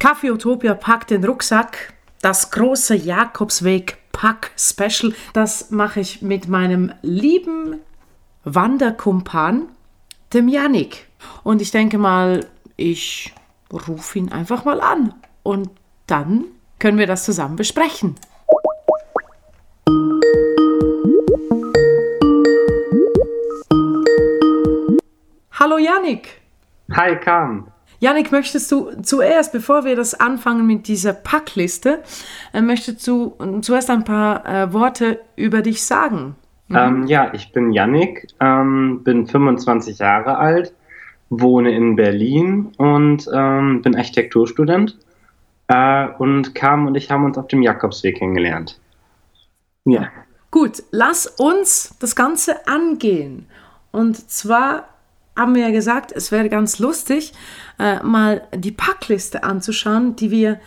Kaffee Utopia packt den Rucksack. Das große Jakobsweg Pack Special, das mache ich mit meinem lieben Wanderkumpan, dem Yannick. Und ich denke mal, ich rufe ihn einfach mal an und dann können wir das zusammen besprechen. Hallo Yannick. Hi Kam. Yannick, möchtest du zuerst, bevor wir das anfangen mit dieser Packliste, äh, möchtest du zuerst ein paar äh, Worte über dich sagen? Mhm. Ähm, ja, ich bin Yannick, ähm, bin 25 Jahre alt, wohne in Berlin und ähm, bin Architekturstudent. Äh, und Kam und ich haben uns auf dem Jakobsweg kennengelernt. Ja. Gut, lass uns das Ganze angehen. Und zwar haben wir ja gesagt, es wäre ganz lustig, äh, mal die Packliste anzuschauen, die wir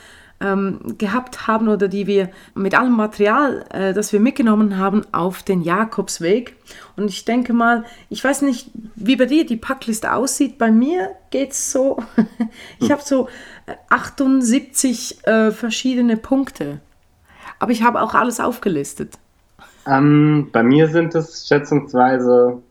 ähm, gehabt haben oder die wir mit allem Material, äh, das wir mitgenommen haben, auf den Jakobsweg. Und ich denke mal, ich weiß nicht, wie bei dir die Packliste aussieht. Bei mir geht es so, ich habe so 78 äh, verschiedene Punkte. Aber ich habe auch alles aufgelistet. Ähm, bei mir sind es schätzungsweise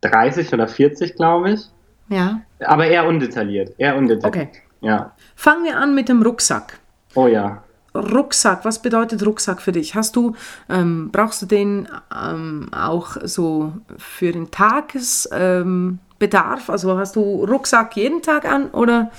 30 oder 40, glaube ich. Ja. Aber eher undetailliert. Eher undetailliert. Okay. Ja. Fangen wir an mit dem Rucksack. Oh ja. Rucksack, was bedeutet Rucksack für dich? Hast du, ähm, brauchst du den ähm, auch so für den Tagesbedarf? Ähm, also hast du Rucksack jeden Tag an oder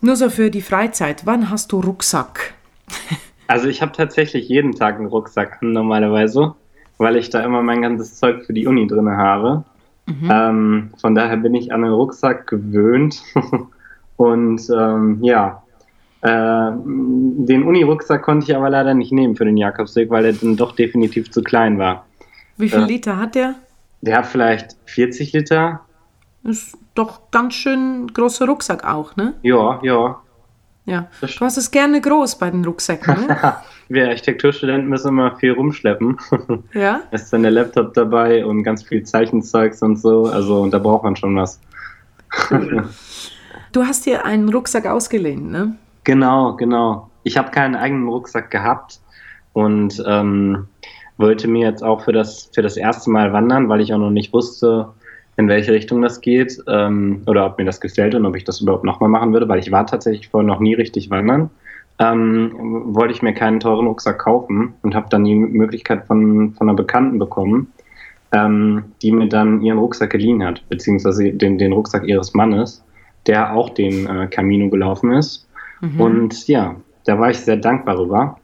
nur so für die Freizeit? Wann hast du Rucksack? Also ich habe tatsächlich jeden Tag einen Rucksack an normalerweise weil ich da immer mein ganzes Zeug für die Uni drin habe. Mhm. Ähm, von daher bin ich an den Rucksack gewöhnt. Und ähm, ja, äh, den Uni-Rucksack konnte ich aber leider nicht nehmen für den Jakobsweg, weil der dann doch definitiv zu klein war. Wie viel äh, Liter hat der? Der hat vielleicht 40 Liter. Ist doch ganz schön großer Rucksack auch, ne? Ja, ja. Ja. Du hast es gerne groß bei den Rucksäcken, ne? wir Architekturstudenten müssen immer viel rumschleppen. Ja. Es ist dann der Laptop dabei und ganz viel Zeichenzeugs und so. Also da braucht man schon was. du hast dir einen Rucksack ausgeliehen, ne? Genau, genau. Ich habe keinen eigenen Rucksack gehabt und ähm, wollte mir jetzt auch für das, für das erste Mal wandern, weil ich auch noch nicht wusste, in welche Richtung das geht ähm, oder ob mir das gefällt und ob ich das überhaupt nochmal machen würde, weil ich war tatsächlich vorher noch nie richtig wandern ähm, wollte ich mir keinen teuren Rucksack kaufen und habe dann die Möglichkeit von, von einer Bekannten bekommen, ähm, die mir dann ihren Rucksack geliehen hat, beziehungsweise den, den Rucksack ihres Mannes, der auch den äh, Camino gelaufen ist. Mhm. Und ja, da war ich sehr dankbar darüber,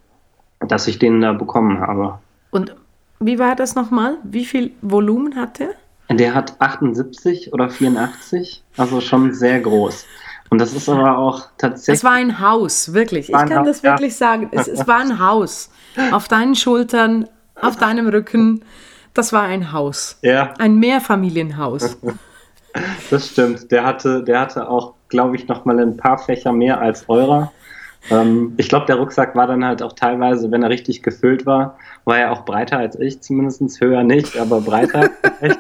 dass ich den da bekommen habe. Und wie war das nochmal? Wie viel Volumen hat der? Der hat 78 oder 84, also schon sehr groß. Und das ist aber auch tatsächlich. Es war ein Haus, wirklich. Ich kann Haus, das wirklich ja. sagen. Es, es war ein Haus. Auf deinen Schultern, auf deinem Rücken. Das war ein Haus. Ja. Ein Mehrfamilienhaus. Das stimmt. Der hatte, der hatte auch, glaube ich, noch mal ein paar Fächer mehr als eurer. Ähm, ich glaube, der Rucksack war dann halt auch teilweise, wenn er richtig gefüllt war, war er auch breiter als ich, zumindest höher nicht, aber breiter.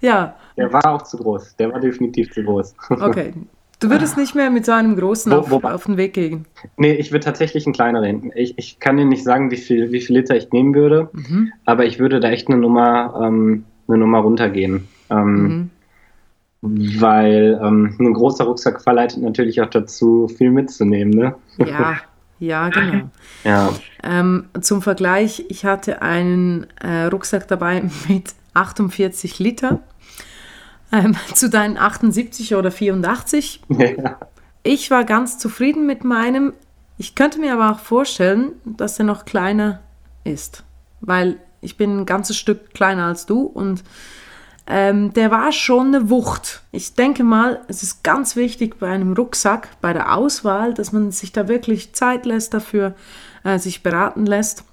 ja, der war auch zu groß. Der war definitiv zu groß. Okay. Du würdest nicht mehr mit so einem großen auf, wo, wo, auf den Weg gehen? Nee, ich würde tatsächlich einen kleineren. Ich, ich kann dir nicht sagen, wie viel, wie viel Liter ich nehmen würde, mhm. aber ich würde da echt eine Nummer, ähm, eine Nummer runtergehen. Ähm, mhm. Weil ähm, ein großer Rucksack verleitet natürlich auch dazu, viel mitzunehmen. Ne? Ja, ja, genau. Ja. Ähm, zum Vergleich, ich hatte einen äh, Rucksack dabei mit 48 Liter ähm, zu deinen 78 oder 84. Ja. Ich war ganz zufrieden mit meinem. Ich könnte mir aber auch vorstellen, dass er noch kleiner ist, weil ich bin ein ganzes Stück kleiner als du und ähm, der war schon eine Wucht. Ich denke mal, es ist ganz wichtig bei einem Rucksack, bei der Auswahl, dass man sich da wirklich Zeit lässt dafür, äh, sich beraten lässt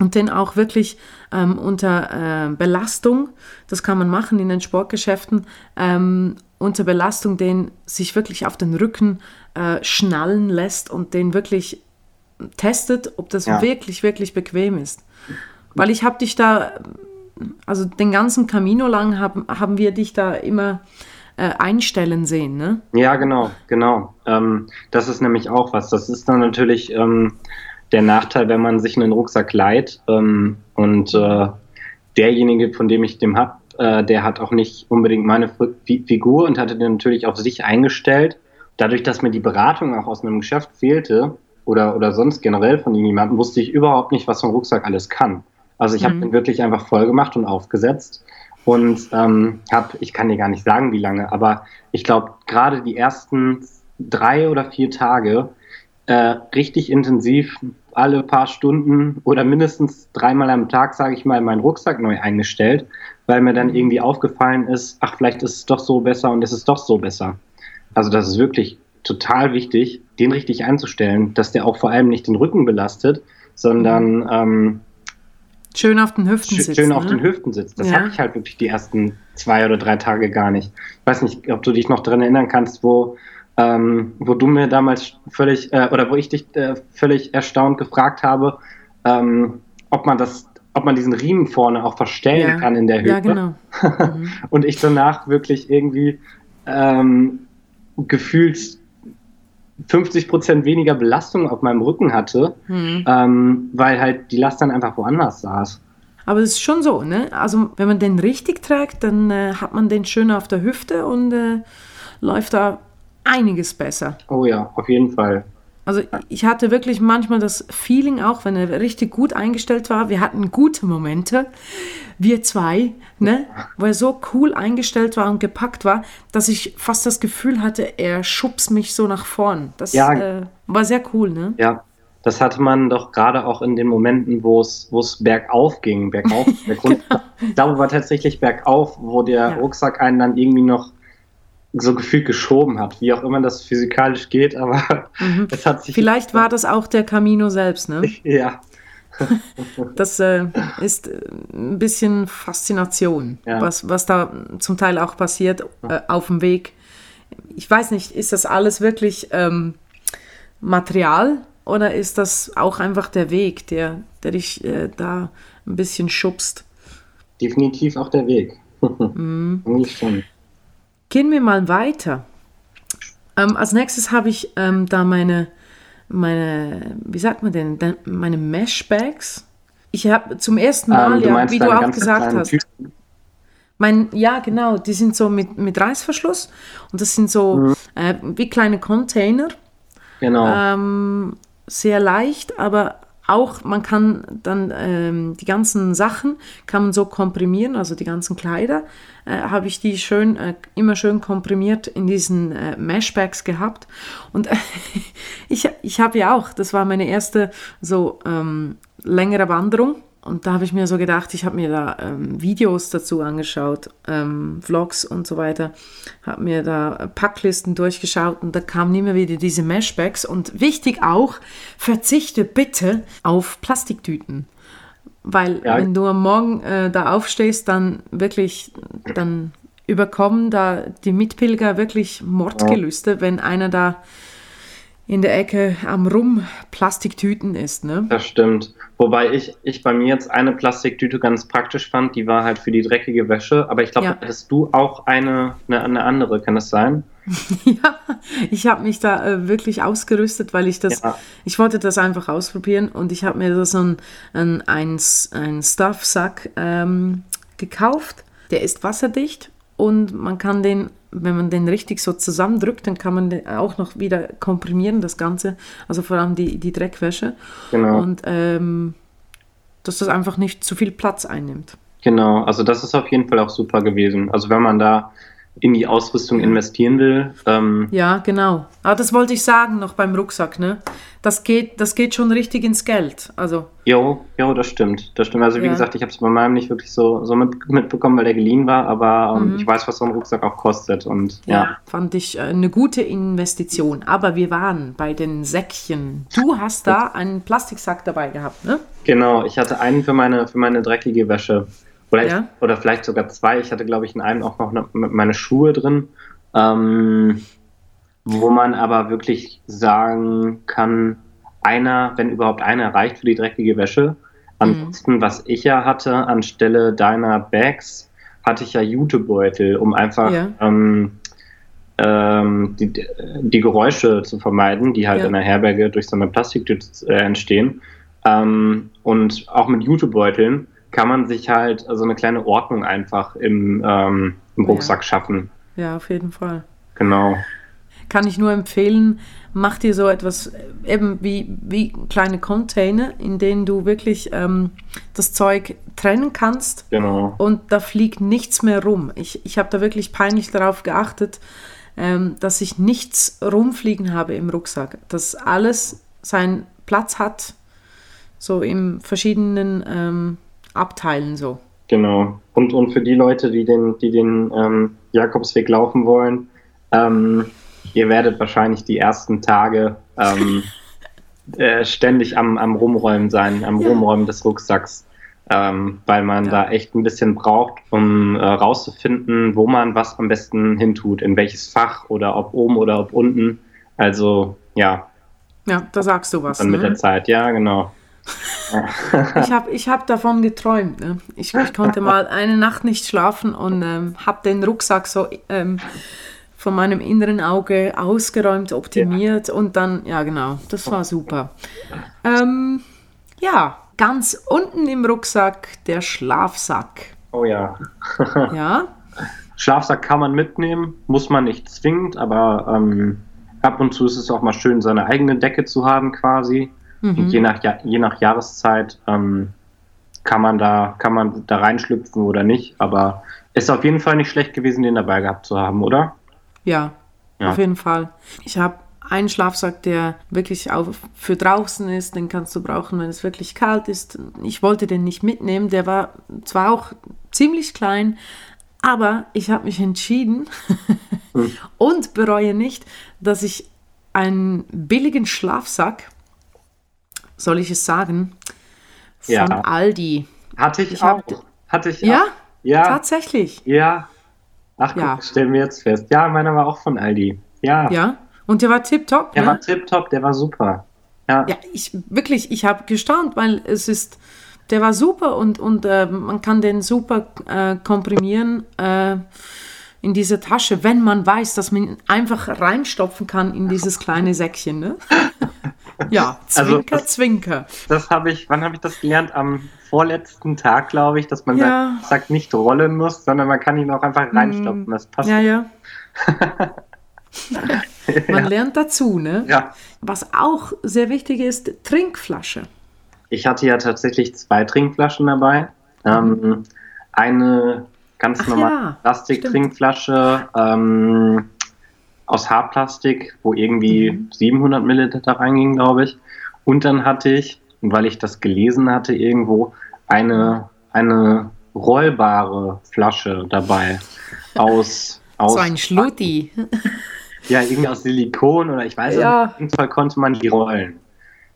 und den auch wirklich ähm, unter äh, Belastung, das kann man machen in den Sportgeschäften, ähm, unter Belastung den sich wirklich auf den Rücken äh, schnallen lässt und den wirklich testet, ob das ja. wirklich, wirklich bequem ist. Weil ich habe dich da, also den ganzen Camino lang haben, haben wir dich da immer äh, einstellen sehen, ne? Ja, genau, genau. Ähm, das ist nämlich auch was. Das ist dann natürlich ähm, der Nachteil, wenn man sich einen Rucksack leiht ähm, und äh, derjenige, von dem ich den habe, äh, der hat auch nicht unbedingt meine Figur und hatte den natürlich auf sich eingestellt. Dadurch, dass mir die Beratung auch aus einem Geschäft fehlte oder, oder sonst generell von jemandem, wusste ich überhaupt nicht, was so ein Rucksack alles kann. Also ich mhm. habe den wirklich einfach voll gemacht und aufgesetzt und ähm, habe, ich kann dir gar nicht sagen, wie lange, aber ich glaube, gerade die ersten drei oder vier Tage äh, richtig intensiv alle paar Stunden oder mindestens dreimal am Tag, sage ich mal, meinen Rucksack neu eingestellt, weil mir dann irgendwie aufgefallen ist, ach, vielleicht ist es doch so besser und es ist doch so besser. Also das ist wirklich total wichtig, den richtig einzustellen, dass der auch vor allem nicht den Rücken belastet, sondern ähm, schön auf den Hüften sitzt. Schön ne? auf den Hüften sitzt. Das ja. habe ich halt wirklich die ersten zwei oder drei Tage gar nicht. Ich weiß nicht, ob du dich noch daran erinnern kannst, wo ähm, wo du mir damals völlig, äh, oder wo ich dich äh, völlig erstaunt gefragt habe, ähm, ob man das, ob man diesen Riemen vorne auch verstellen ja. kann in der Höhe. Ja, genau. Mhm. und ich danach wirklich irgendwie ähm, gefühlt 50 Prozent weniger Belastung auf meinem Rücken hatte, mhm. ähm, weil halt die Last dann einfach woanders saß. Aber es ist schon so, ne? Also wenn man den richtig trägt, dann äh, hat man den schön auf der Hüfte und äh, läuft da einiges besser. Oh ja, auf jeden Fall. Also ich hatte wirklich manchmal das Feeling, auch wenn er richtig gut eingestellt war, wir hatten gute Momente, wir zwei, ne, wo er so cool eingestellt war und gepackt war, dass ich fast das Gefühl hatte, er schubst mich so nach vorn. Das ja, äh, war sehr cool, ne? Ja, das hatte man doch gerade auch in den Momenten, wo es, wo es bergauf ging, bergauf, genau. da war tatsächlich bergauf, wo der ja. Rucksack einen dann irgendwie noch so gefühlt geschoben hat, wie auch immer das physikalisch geht, aber mhm. es hat sich. Vielleicht war das auch der Camino selbst, ne? ja. das äh, ist äh, ein bisschen Faszination, ja. was, was da zum Teil auch passiert äh, auf dem Weg. Ich weiß nicht, ist das alles wirklich ähm, Material oder ist das auch einfach der Weg, der, der dich äh, da ein bisschen schubst? Definitiv auch der Weg. mhm. schon. Gehen wir mal weiter. Ähm, als nächstes habe ich ähm, da meine, meine, wie sagt man denn, meine Meshbags. Ich habe zum ersten Mal, ähm, ja, wie du auch gesagt hast. Mein, ja, genau, die sind so mit, mit Reißverschluss und das sind so mhm. äh, wie kleine Container. Genau. Ähm, sehr leicht, aber auch, man kann dann ähm, die ganzen Sachen, kann man so komprimieren, also die ganzen Kleider, äh, habe ich die schön, äh, immer schön komprimiert in diesen äh, Meshbags gehabt. Und ich, ich habe ja auch, das war meine erste so ähm, längere Wanderung und da habe ich mir so gedacht, ich habe mir da ähm, Videos dazu angeschaut, ähm, Vlogs und so weiter, habe mir da Packlisten durchgeschaut und da kamen immer wieder diese Meshbags. Und wichtig auch, verzichte bitte auf Plastiktüten. Weil ja. wenn du am Morgen äh, da aufstehst, dann wirklich, dann überkommen da die Mitpilger wirklich Mordgelüste, wenn einer da in der Ecke am Rum Plastiktüten ist, ne? Das stimmt. Wobei ich, ich bei mir jetzt eine Plastiktüte ganz praktisch fand, die war halt für die dreckige Wäsche, aber ich glaube, ja. hättest du auch eine, eine, eine, andere, kann das sein? ja, ich habe mich da äh, wirklich ausgerüstet, weil ich das, ja. ich wollte das einfach ausprobieren und ich habe mir da so ein, ein, ein, ein Stuffsack ähm, gekauft. Der ist wasserdicht und man kann den wenn man den richtig so zusammendrückt, dann kann man den auch noch wieder komprimieren, das Ganze, also vor allem die, die Dreckwäsche. Genau. Und ähm, dass das einfach nicht zu viel Platz einnimmt. Genau, also das ist auf jeden Fall auch super gewesen. Also wenn man da in die Ausrüstung investieren will. Ähm ja, genau. Aber ah, das wollte ich sagen noch beim Rucksack, ne? Das geht, das geht schon richtig ins Geld. Also. Jo, jo, das stimmt. Das stimmt. Also wie ja. gesagt, ich habe es bei meinem nicht wirklich so, so mit, mitbekommen, weil der geliehen war, aber ähm, mhm. ich weiß, was so ein Rucksack auch kostet. Und ja. ja. Fand ich äh, eine gute Investition. Aber wir waren bei den Säckchen. Du hast da einen Plastiksack dabei gehabt, ne? Genau, ich hatte einen für meine, für meine dreckige Wäsche. Oder, ja. ich, oder vielleicht sogar zwei. Ich hatte, glaube ich, in einem auch noch eine, meine Schuhe drin. Ähm, wo man aber wirklich sagen kann, einer, wenn überhaupt einer, reicht für die dreckige Wäsche. Ansonsten, mhm. was ich ja hatte, anstelle deiner Bags, hatte ich ja Jutebeutel, um einfach ja. ähm, ähm, die, die Geräusche zu vermeiden, die halt ja. in der Herberge durch so eine Plastiktüte äh, entstehen. Ähm, und auch mit Jutebeuteln kann man sich halt so also eine kleine Ordnung einfach im, ähm, im Rucksack ja. schaffen. Ja, auf jeden Fall. Genau. Kann ich nur empfehlen, mach dir so etwas eben wie, wie kleine Container, in denen du wirklich ähm, das Zeug trennen kannst. Genau. Und da fliegt nichts mehr rum. Ich, ich habe da wirklich peinlich darauf geachtet, ähm, dass ich nichts rumfliegen habe im Rucksack. Dass alles seinen Platz hat, so in verschiedenen ähm, Abteilen so. Genau. Und, und für die Leute, die den, die den ähm, Jakobsweg laufen wollen, ähm, ihr werdet wahrscheinlich die ersten Tage ähm, äh, ständig am, am Rumräumen sein, am ja. Rumräumen des Rucksacks, ähm, weil man ja. da echt ein bisschen braucht, um äh, rauszufinden, wo man was am besten hintut, in welches Fach oder ob oben oder ob unten. Also ja. Ja, da sagst du was. Dann ne? mit der Zeit, ja, genau. ich habe ich hab davon geträumt. Ne? Ich, ich, konnte mal eine Nacht nicht schlafen und ähm, habe den Rucksack so ähm, von meinem inneren Auge ausgeräumt, optimiert ja. und dann, ja genau, das war super. Ähm, ja, ganz unten im Rucksack der Schlafsack. Oh ja. ja. Schlafsack kann man mitnehmen, muss man nicht zwingend, aber ähm, ab und zu ist es auch mal schön, seine eigene Decke zu haben quasi. Mhm. Und je nach, je nach Jahreszeit ähm, kann man da, kann man da reinschlüpfen oder nicht. Aber ist auf jeden Fall nicht schlecht gewesen, den dabei gehabt zu haben, oder? Ja, ja. auf jeden Fall. Ich habe einen Schlafsack, der wirklich auch für draußen ist, den kannst du brauchen, wenn es wirklich kalt ist. Ich wollte den nicht mitnehmen, der war zwar auch ziemlich klein, aber ich habe mich entschieden und bereue nicht, dass ich einen billigen Schlafsack soll ich es sagen? Von ja. Aldi. Hatte ich, ich auch. Hab, Hatte ich ja? Auch. Ja. Tatsächlich. Ja. Ach, ja. guck, stellen wir jetzt fest. Ja, meiner war auch von Aldi. Ja. Ja. Und der war tipptopp. Der ne? war tipptopp, der war super. Ja. Ja, ich wirklich, ich habe gestaunt, weil es ist, der war super und, und äh, man kann den super äh, komprimieren äh, in diese Tasche, wenn man weiß, dass man ihn einfach reinstopfen kann in dieses kleine Säckchen. Ne? Ja, Zwinker, also das, Zwinker. Das habe ich, wann habe ich das gelernt? Am vorletzten Tag, glaube ich, dass man ja. sagt, sagt, nicht rollen muss, sondern man kann ihn auch einfach reinstopfen. Das passt. Ja, ja. man ja. lernt dazu, ne? Ja. Was auch sehr wichtig ist, Trinkflasche. Ich hatte ja tatsächlich zwei Trinkflaschen dabei. Ähm, eine ganz Ach normale ja, Plastiktrinkflasche. Ähm, aus Haarplastik, wo irgendwie mhm. 700 Milliliter reinging, glaube ich. Und dann hatte ich, weil ich das gelesen hatte, irgendwo eine, eine rollbare Flasche dabei aus. aus so ein Schlutti. Ja, irgendwie aus Silikon oder ich weiß ja. nicht. Auf jeden Fall konnte man die rollen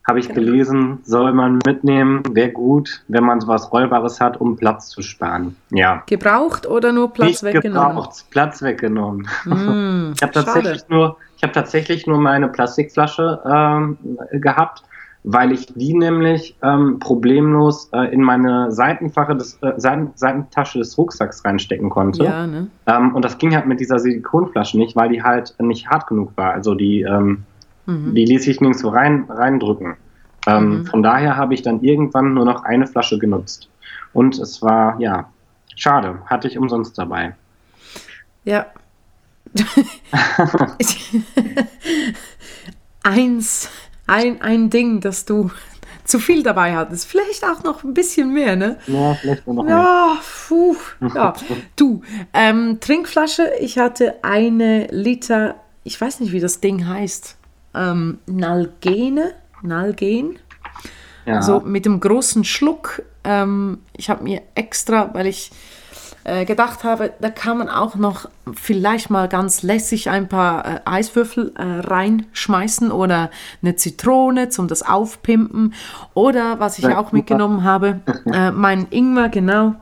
habe ich gelesen, soll man mitnehmen, wäre gut, wenn man sowas Rollbares hat, um Platz zu sparen. Ja. Gebraucht oder nur Platz Nicht weggenommen? Gebraucht, Platz weggenommen. Mm, ich habe tatsächlich nur, ich habe tatsächlich nur meine Plastikflasche ähm, gehabt, weil ich die nämlich ähm, problemlos äh, in meine Seitenfache des, äh, Seiten, Seitentasche des Rucksacks reinstecken konnte. Ja, ne? Ähm, und das ging halt mit dieser Silikonflasche nicht, weil die halt nicht hart genug war. Also die ähm, Mhm. Die ließ sich nirgendwo rein, reindrücken. Ähm, mhm. Von daher habe ich dann irgendwann nur noch eine Flasche genutzt. Und es war, ja, schade, hatte ich umsonst dabei. Ja. Eins, ein, ein Ding, das du zu viel dabei hattest. Vielleicht auch noch ein bisschen mehr, ne? Ja, vielleicht noch ja, puh, ja. Du, ähm, Trinkflasche, ich hatte eine Liter, ich weiß nicht, wie das Ding heißt ähm, Nalgene, Nalgen. Ja. So mit dem großen Schluck. Ähm, ich habe mir extra, weil ich äh, gedacht habe, da kann man auch noch vielleicht mal ganz lässig ein paar äh, Eiswürfel äh, reinschmeißen oder eine Zitrone zum das Aufpimpen. Oder was ich auch mitgenommen habe, äh, mein Ingwer, genau.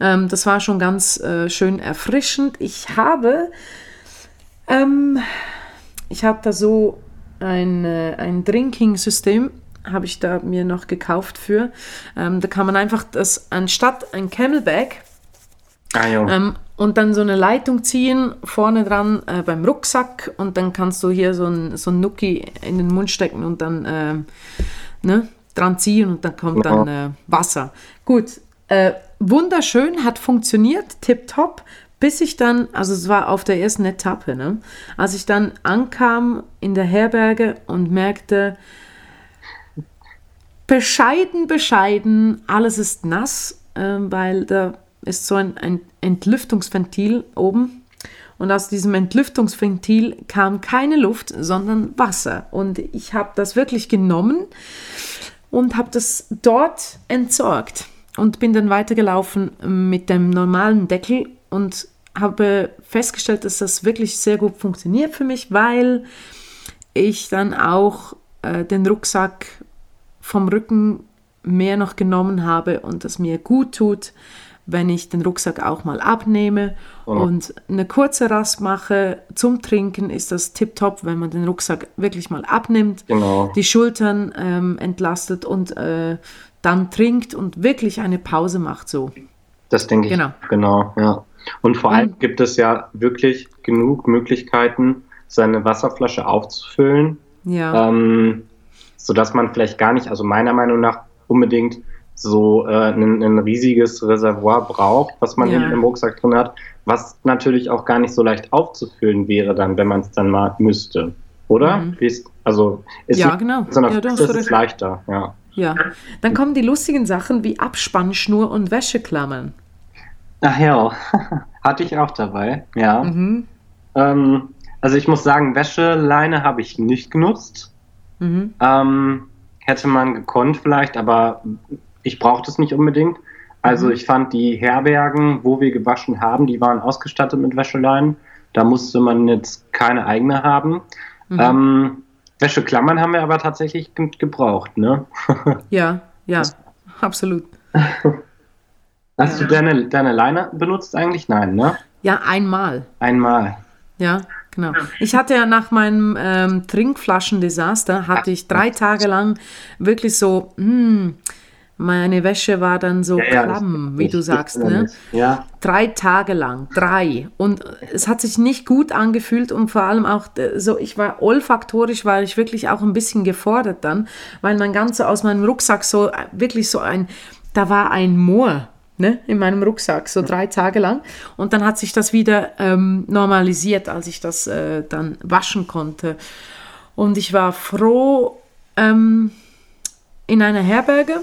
Ähm, das war schon ganz äh, schön erfrischend. Ich habe ähm, ich habe da so ein, ein Drinking-System, habe ich da mir noch gekauft für. Ähm, da kann man einfach das, anstatt ein Camelback, ah, ähm, und dann so eine Leitung ziehen, vorne dran äh, beim Rucksack und dann kannst du hier so ein, so ein Nuki in den Mund stecken und dann äh, ne, dran ziehen und dann kommt dann äh, Wasser. Gut, äh, wunderschön, hat funktioniert, tipptopp, bis ich dann, also es war auf der ersten Etappe, ne, als ich dann ankam in der Herberge und merkte, bescheiden, bescheiden, alles ist nass, äh, weil da ist so ein, ein Entlüftungsventil oben. Und aus diesem Entlüftungsventil kam keine Luft, sondern Wasser. Und ich habe das wirklich genommen und habe das dort entsorgt und bin dann weitergelaufen mit dem normalen Deckel und habe festgestellt, dass das wirklich sehr gut funktioniert für mich, weil ich dann auch äh, den Rucksack vom Rücken mehr noch genommen habe und das mir gut tut wenn ich den Rucksack auch mal abnehme oh. und eine kurze Rast mache zum Trinken, ist das tipptopp, wenn man den Rucksack wirklich mal abnimmt, genau. die Schultern ähm, entlastet und äh, dann trinkt und wirklich eine Pause macht so. Das denke ich. Genau. Genau, ja. Und vor allem gibt es ja wirklich genug Möglichkeiten, seine Wasserflasche aufzufüllen. Ja. Ähm, sodass man vielleicht gar nicht, also meiner Meinung nach unbedingt so äh, ein, ein, riesiges Reservoir braucht, was man ja. im Rucksack drin hat, was natürlich auch gar nicht so leicht aufzufüllen wäre dann, wenn man es dann mal müsste. Oder? Mhm. also ist ja, genau. Sondern ja, das ist leichter, ja. Ja, dann kommen die lustigen Sachen wie Abspannschnur und Wäscheklammern. Ach ja, hatte ich auch dabei, ja. Mhm. Ähm, also ich muss sagen, Wäscheleine habe ich nicht genutzt. Mhm. Ähm, hätte man gekonnt vielleicht, aber ich brauchte es nicht unbedingt. Also mhm. ich fand die Herbergen, wo wir gewaschen haben, die waren ausgestattet mit Wäscheleinen. Da musste man jetzt keine eigene haben. Mhm. Ähm, Wäscheklammern haben wir aber tatsächlich ge gebraucht, ne? ja, ja, absolut. Hast ja. du deine, deine Leine benutzt eigentlich? Nein, ne? Ja, einmal. Einmal. Ja, genau. Ich hatte ja nach meinem ähm, Trinkflaschendesaster, hatte ich drei Tage lang wirklich so, hm, meine Wäsche war dann so ja, klamm, wie du sagst. Ne? Ja. Drei Tage lang, drei. Und es hat sich nicht gut angefühlt und vor allem auch äh, so, ich war olfaktorisch, war ich wirklich auch ein bisschen gefordert dann, weil mein ganzer aus meinem Rucksack so, äh, wirklich so ein, da war ein Moor. Ne, in meinem Rucksack, so drei Tage lang. Und dann hat sich das wieder ähm, normalisiert, als ich das äh, dann waschen konnte. Und ich war froh ähm, in einer Herberge,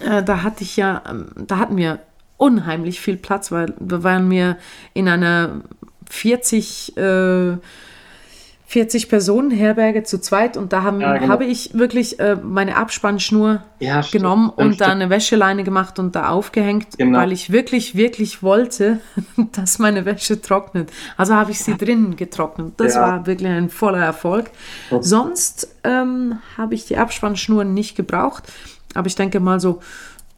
äh, da hatte ich ja, ähm, da hatten wir unheimlich viel Platz, weil wir waren mir in einer 40, äh, 40 Personen Herberge zu zweit und da haben, ja, genau. habe ich wirklich äh, meine Abspannschnur ja, genommen und da eine Wäscheleine gemacht und da aufgehängt, genau. weil ich wirklich, wirklich wollte, dass meine Wäsche trocknet. Also habe ich sie drinnen getrocknet. Das ja. war wirklich ein voller Erfolg. Sonst ähm, habe ich die Abspannschnur nicht gebraucht. Aber ich denke mal so,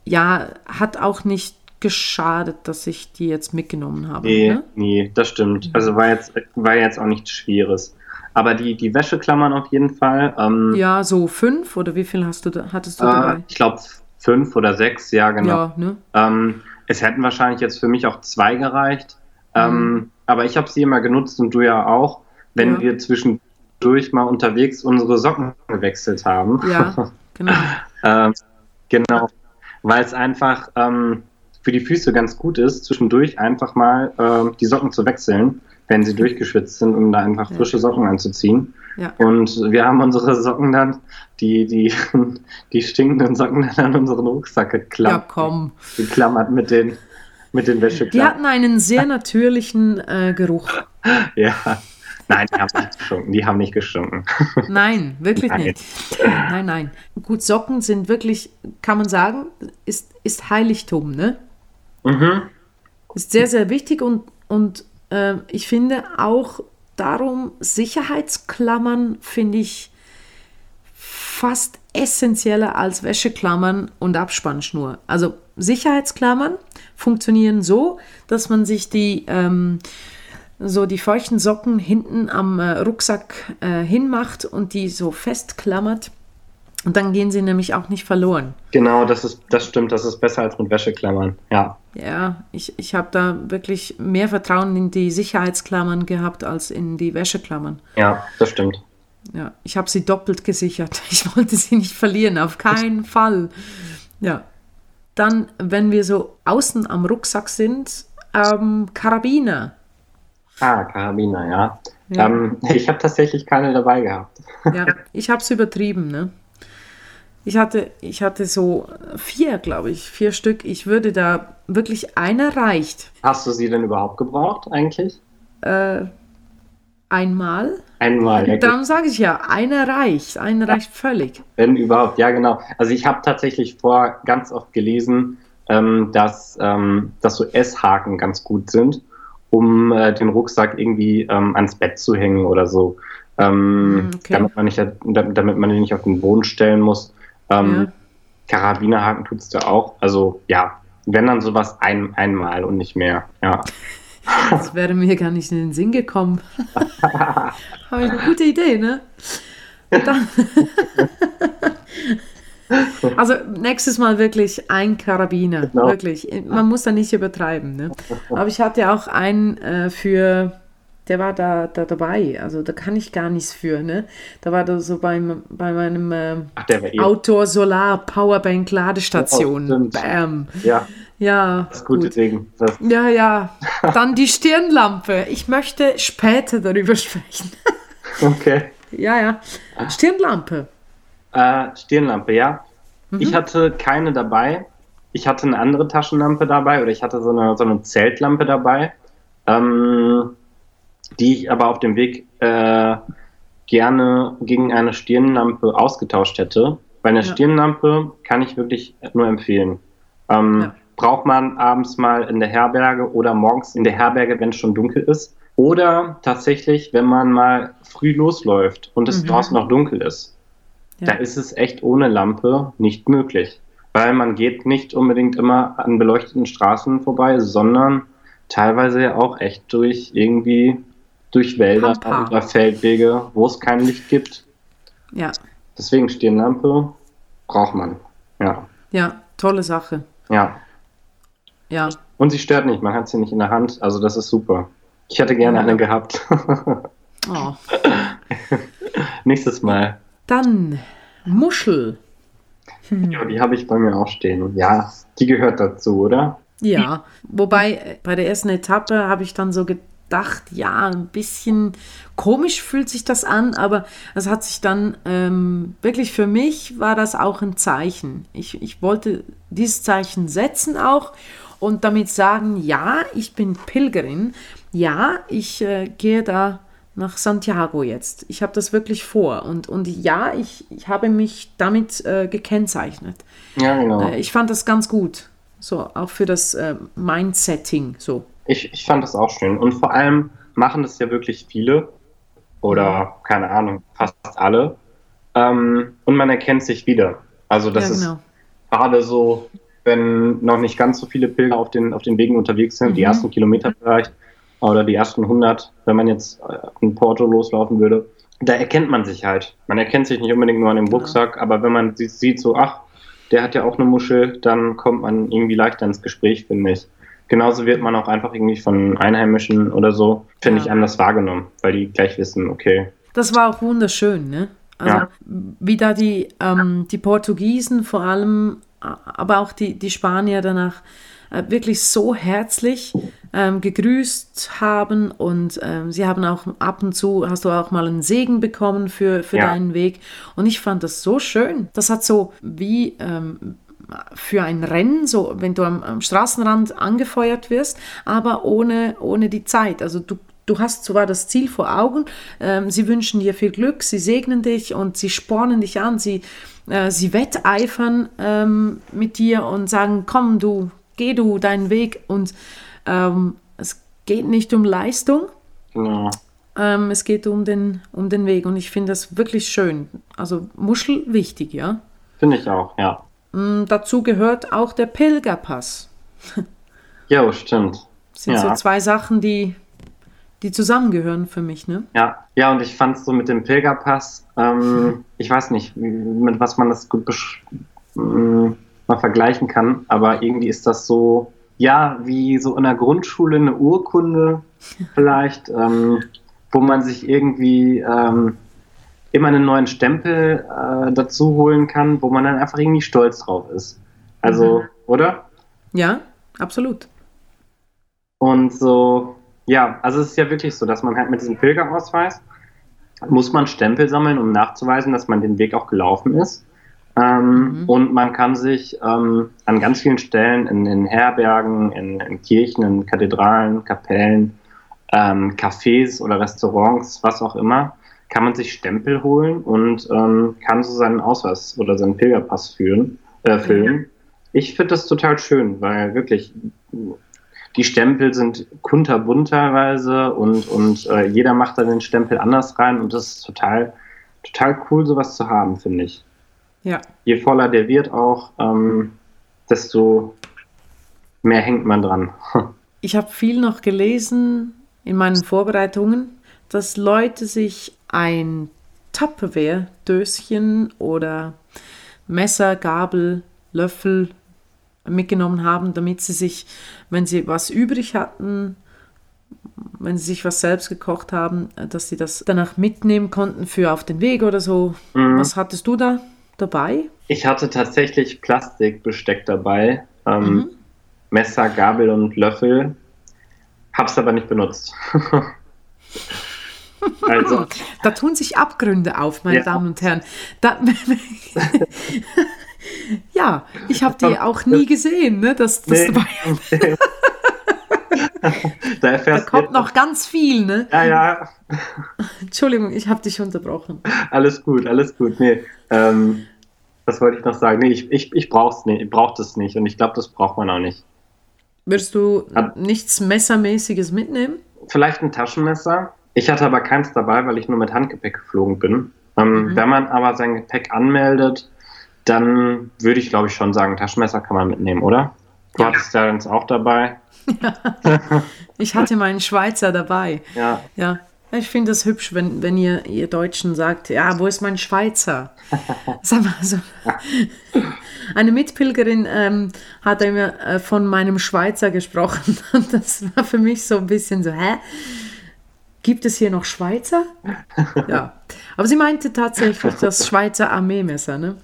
ja, hat auch nicht geschadet, dass ich die jetzt mitgenommen habe. Nee, ne? nee, das stimmt. Also war jetzt, war jetzt auch nichts Schweres. Aber die, die Wäscheklammern auf jeden Fall. Ähm, ja, so fünf oder wie viel hast du da, hattest du äh, dabei? Ich glaube fünf oder sechs, ja, genau. Ja, ne? ähm, es hätten wahrscheinlich jetzt für mich auch zwei gereicht. Ähm, mhm. aber ich habe sie immer genutzt und du ja auch, wenn ja. wir zwischendurch mal unterwegs unsere Socken gewechselt haben. Ja, genau. Ähm, genau, weil es einfach ähm, für die Füße ganz gut ist, zwischendurch einfach mal äh, die Socken zu wechseln, wenn sie durchgeschwitzt sind, um da einfach ja. frische Socken anzuziehen. Ja. Und wir haben unsere Socken dann, die, die, die stinkenden Socken dann an unseren Rucksack geklammert. Ja, komm. Geklammert mit den, mit den Wäscheklammern. Die hatten einen sehr natürlichen äh, Geruch. ja. Nein, die haben nicht gestunken. Die haben nicht gestunken. Nein, wirklich nein. nicht. Nein, nein. Gut, Socken sind wirklich, kann man sagen, ist, ist Heiligtum, ne? Mhm. Ist sehr, sehr wichtig und, und äh, ich finde auch darum, Sicherheitsklammern finde ich fast essentieller als Wäscheklammern und Abspannschnur. Also Sicherheitsklammern funktionieren so, dass man sich die ähm, so die feuchten Socken hinten am äh, Rucksack äh, hinmacht und die so festklammert. Und dann gehen sie nämlich auch nicht verloren. Genau, das ist, das stimmt, das ist besser als mit Wäscheklammern, ja. Ja, ich, ich habe da wirklich mehr Vertrauen in die Sicherheitsklammern gehabt als in die Wäscheklammern. Ja, das stimmt. Ja, ich habe sie doppelt gesichert. Ich wollte sie nicht verlieren, auf keinen Fall. Ja. Dann, wenn wir so außen am Rucksack sind, ähm, Karabiner. Ah, Karabiner, ja. ja. Ähm, ich habe tatsächlich keine dabei gehabt. Ja, ich habe es übertrieben, ne? Ich hatte, ich hatte so vier, glaube ich, vier Stück. Ich würde da wirklich einer reicht. Hast du sie denn überhaupt gebraucht eigentlich? Äh, einmal. Einmal. Ja, Darum sage ich ja, einer reicht. Einer reicht völlig. Wenn überhaupt, ja genau. Also ich habe tatsächlich vor ganz oft gelesen, ähm, dass, ähm, dass so S-Haken ganz gut sind, um äh, den Rucksack irgendwie ähm, ans Bett zu hängen oder so. Ähm, hm, okay. damit, man nicht, damit man ihn nicht auf den Boden stellen muss. Ähm, ja. Karabinerhaken tut es da auch. Also ja, wenn dann sowas ein, einmal und nicht mehr. Ja. Das wäre mir gar nicht in den Sinn gekommen. Aber eine gute Idee, ne? Dann also nächstes Mal wirklich ein Karabiner. Genau. Wirklich. Man muss da nicht übertreiben. Ne? Aber ich hatte auch einen äh, für der war da, da dabei. Also da kann ich gar nichts für. Ne? Da war da so beim, bei meinem äh, Outdoor Solar Powerbank Ladestation. Oh, Bam. Ja. Ja. Das gute gut. Ding. Das ja, ja. Dann die Stirnlampe. Ich möchte später darüber sprechen. okay. Ja, ja. Stirnlampe. Äh, Stirnlampe, ja. Mhm. Ich hatte keine dabei. Ich hatte eine andere Taschenlampe dabei oder ich hatte so eine, so eine Zeltlampe dabei. Ähm, die ich aber auf dem Weg äh, gerne gegen eine Stirnlampe ausgetauscht hätte. Weil eine ja. Stirnlampe kann ich wirklich nur empfehlen. Ähm, ja. Braucht man abends mal in der Herberge oder morgens in der Herberge, wenn es schon dunkel ist. Oder tatsächlich, wenn man mal früh losläuft und es mhm. draußen noch dunkel ist. Ja. Da ist es echt ohne Lampe nicht möglich. Weil man geht nicht unbedingt immer an beleuchteten Straßen vorbei, sondern teilweise ja auch echt durch irgendwie durch Wälder, Pampa. über Feldwege, wo es kein Licht gibt. Ja. Deswegen Stirnlampe braucht man. Ja. Ja, tolle Sache. Ja. Ja. Und sie stört nicht, man hat sie nicht in der Hand, also das ist super. Ich hätte gerne ja. eine gehabt. oh. Nächstes Mal. Dann Muschel. Hm. Ja, die habe ich bei mir auch stehen. Ja, die gehört dazu, oder? Ja, wobei äh, bei der ersten Etappe habe ich dann so gedacht, gedacht, ja, ein bisschen komisch fühlt sich das an, aber es hat sich dann ähm, wirklich für mich war das auch ein Zeichen. Ich, ich wollte dieses Zeichen setzen auch und damit sagen, ja, ich bin Pilgerin, ja, ich äh, gehe da nach Santiago jetzt. Ich habe das wirklich vor und, und ja, ich, ich habe mich damit äh, gekennzeichnet. Ja, genau. Äh, ich fand das ganz gut, so auch für das äh, Mindsetting so. Ich, ich fand das auch schön. Und vor allem machen das ja wirklich viele oder keine Ahnung, fast alle. Ähm, und man erkennt sich wieder. Also das ja, genau. ist gerade so, wenn noch nicht ganz so viele Pilger auf den, auf den Wegen unterwegs sind, mhm. die ersten Kilometer vielleicht oder die ersten 100, wenn man jetzt äh, in Porto loslaufen würde, da erkennt man sich halt. Man erkennt sich nicht unbedingt nur an dem genau. Rucksack, ja. aber wenn man sieht so, ach, der hat ja auch eine Muschel, dann kommt man irgendwie leichter ins Gespräch, finde ich. Genauso wird man auch einfach irgendwie von Einheimischen oder so, finde ja. ich, anders wahrgenommen, weil die gleich wissen, okay. Das war auch wunderschön, ne? Also ja. wie da die, ähm, die Portugiesen vor allem, aber auch die, die Spanier danach äh, wirklich so herzlich ähm, gegrüßt haben und ähm, sie haben auch ab und zu, hast du auch mal einen Segen bekommen für, für ja. deinen Weg und ich fand das so schön. Das hat so wie ähm, für ein Rennen, so wenn du am, am, Straßenrand angefeuert wirst, aber ohne, ohne die Zeit. Also du, du hast zwar das Ziel vor Augen, ähm, sie wünschen dir viel Glück, sie segnen dich und sie spornen dich an, sie, äh, sie wetteifern ähm, mit dir und sagen, komm du, geh du deinen Weg und ähm, es geht nicht um Leistung. Ja. Ähm, es geht um den, um den Weg und ich finde das wirklich schön. Also Muschel wichtig, ja? Finde ich auch, ja. Mm, dazu gehört auch der Pilgerpass. Ja, stimmt. Das sind ja. so zwei Sachen, die, die zusammengehören für mich, ne? Ja, ja, und ich fand es so mit dem Pilgerpass, ähm, ich weiß nicht, mit was man das gut mm, mal vergleichen kann, aber irgendwie ist das so, ja, wie so in der Grundschule eine Urkunde vielleicht, ähm, wo man sich irgendwie ähm, immer einen neuen Stempel äh, dazu holen kann, wo man dann einfach irgendwie stolz drauf ist. Also, mhm. oder? Ja, absolut. Und so, ja, also es ist ja wirklich so, dass man halt mit diesem Pilgerausweis muss man Stempel sammeln, um nachzuweisen, dass man den Weg auch gelaufen ist. Ähm, mhm. Und man kann sich ähm, an ganz vielen Stellen in, in Herbergen, in, in, Kirchen, in Kathedralen, Kapellen, ähm, Cafés oder Restaurants, was auch immer, kann man sich Stempel holen und ähm, kann so seinen Ausweis oder seinen Pilgerpass führen, äh, füllen. Mhm. Ich finde das total schön, weil wirklich die Stempel sind kunterbunt teilweise und, und äh, jeder macht da den Stempel anders rein und das ist total, total cool, sowas zu haben, finde ich. Ja. Je voller der wird auch, ähm, desto mehr hängt man dran. ich habe viel noch gelesen in meinen Vorbereitungen, dass Leute sich ein Tupperware-Döschen oder Messer, Gabel, Löffel mitgenommen haben, damit sie sich, wenn sie was übrig hatten, wenn sie sich was selbst gekocht haben, dass sie das danach mitnehmen konnten für auf den Weg oder so. Mhm. Was hattest du da dabei? Ich hatte tatsächlich Plastikbesteck dabei. Ähm, mhm. Messer, Gabel und Löffel. Hab's aber nicht benutzt. also. Da tun sich Abgründe auf, meine ja. Damen und Herren. Da, Ja, ich habe die auch nie gesehen, ne, dass das nee. dabei da, da kommt noch ganz viel, ne? Ja, ja. Entschuldigung, ich habe dich unterbrochen. Alles gut, alles gut. Nee, ähm, was wollte ich noch sagen? Nee, ich, ich, ich brauche nicht, brauch das nicht und ich glaube, das braucht man auch nicht. Würdest du Hat, nichts Messermäßiges mitnehmen? Vielleicht ein Taschenmesser. Ich hatte aber keins dabei, weil ich nur mit Handgepäck geflogen bin. Ähm, mhm. Wenn man aber sein Gepäck anmeldet, dann würde ich, glaube ich, schon sagen, Taschenmesser kann man mitnehmen, oder? Du ja. hattest ja uns auch dabei. Ja. Ich hatte meinen Schweizer dabei. Ja. Ja. Ich finde es hübsch, wenn, wenn ihr, ihr Deutschen sagt, ja, wo ist mein Schweizer? Sag mal so. Eine Mitpilgerin ähm, hat immer äh, von meinem Schweizer gesprochen. Und das war für mich so ein bisschen so, hä? Gibt es hier noch Schweizer? Ja. Aber sie meinte tatsächlich das Schweizer Armeemesser, ne?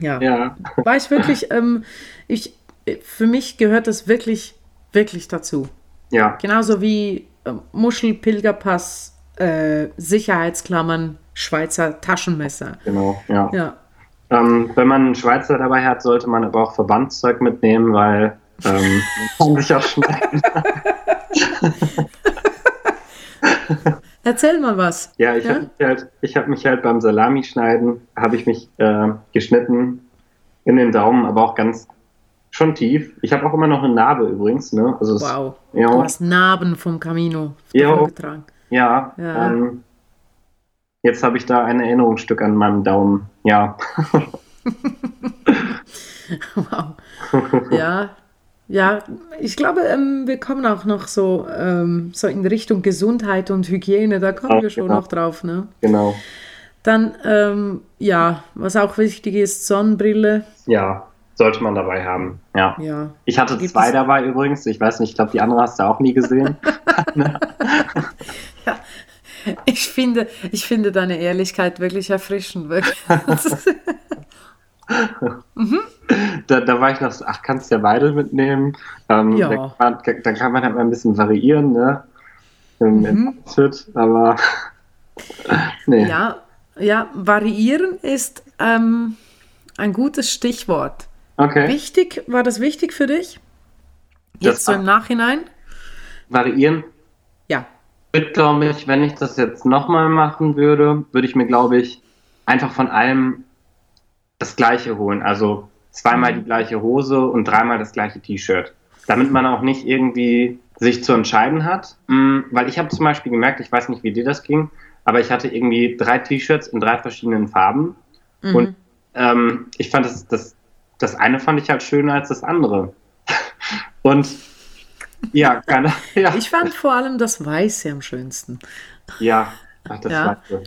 Ja. ja. War ich wirklich, ähm, ich, für mich gehört das wirklich, wirklich dazu. Ja. Genauso wie äh, Muschel, Pilgerpass, äh, Sicherheitsklammern, Schweizer Taschenmesser. Genau, ja. ja. Ähm, wenn man einen Schweizer dabei hat, sollte man aber auch Verbandszeug mitnehmen, weil ähm, man kann sich auch schneiden. Erzähl mal was. Ja, ich ja? habe mich, halt, hab mich halt beim Salamischneiden, habe ich mich äh, geschnitten in den Daumen, aber auch ganz schon tief. Ich habe auch immer noch eine Narbe übrigens. Ne? Also wow, es, ja, du hast Narben vom Camino ja, getragen. Ja, ja. Ähm, jetzt habe ich da ein Erinnerungsstück an meinem Daumen. Ja. wow. Ja, ja, ich glaube, ähm, wir kommen auch noch so, ähm, so in Richtung Gesundheit und Hygiene, da kommen Ach, wir schon genau. noch drauf. Ne? Genau. Dann, ähm, ja, was auch wichtig ist, Sonnenbrille. Ja, sollte man dabei haben. Ja. ja. Ich hatte Gibt zwei dabei übrigens. Ich weiß nicht, ich glaube, die andere hast du auch nie gesehen. ja. Ich finde, ich finde deine Ehrlichkeit wirklich erfrischend. Wirklich. mhm da, da war ich noch so, ach, kannst du ja beide mitnehmen. Ähm, ja. Dann kann, man, dann kann man halt mal ein bisschen variieren, ne? Im, mhm. Outfit, aber nee. Ja, ja, variieren ist ähm, ein gutes Stichwort. Okay. Wichtig, war das wichtig für dich? Jetzt das so im Nachhinein? Variieren? Ja. Ich glaube ich, wenn ich das jetzt nochmal machen würde, würde ich mir, glaube ich, einfach von allem das Gleiche holen. Also zweimal die gleiche Hose und dreimal das gleiche T-Shirt. Damit man auch nicht irgendwie sich zu entscheiden hat. Mm, weil ich habe zum Beispiel gemerkt, ich weiß nicht, wie dir das ging, aber ich hatte irgendwie drei T-Shirts in drei verschiedenen Farben. Mhm. Und ähm, ich fand das, das, das eine fand ich halt schöner als das andere. und Ja, kann, ja. Ich fand vor allem das Weiße am schönsten. Ja, ach, das Ja. Weiße.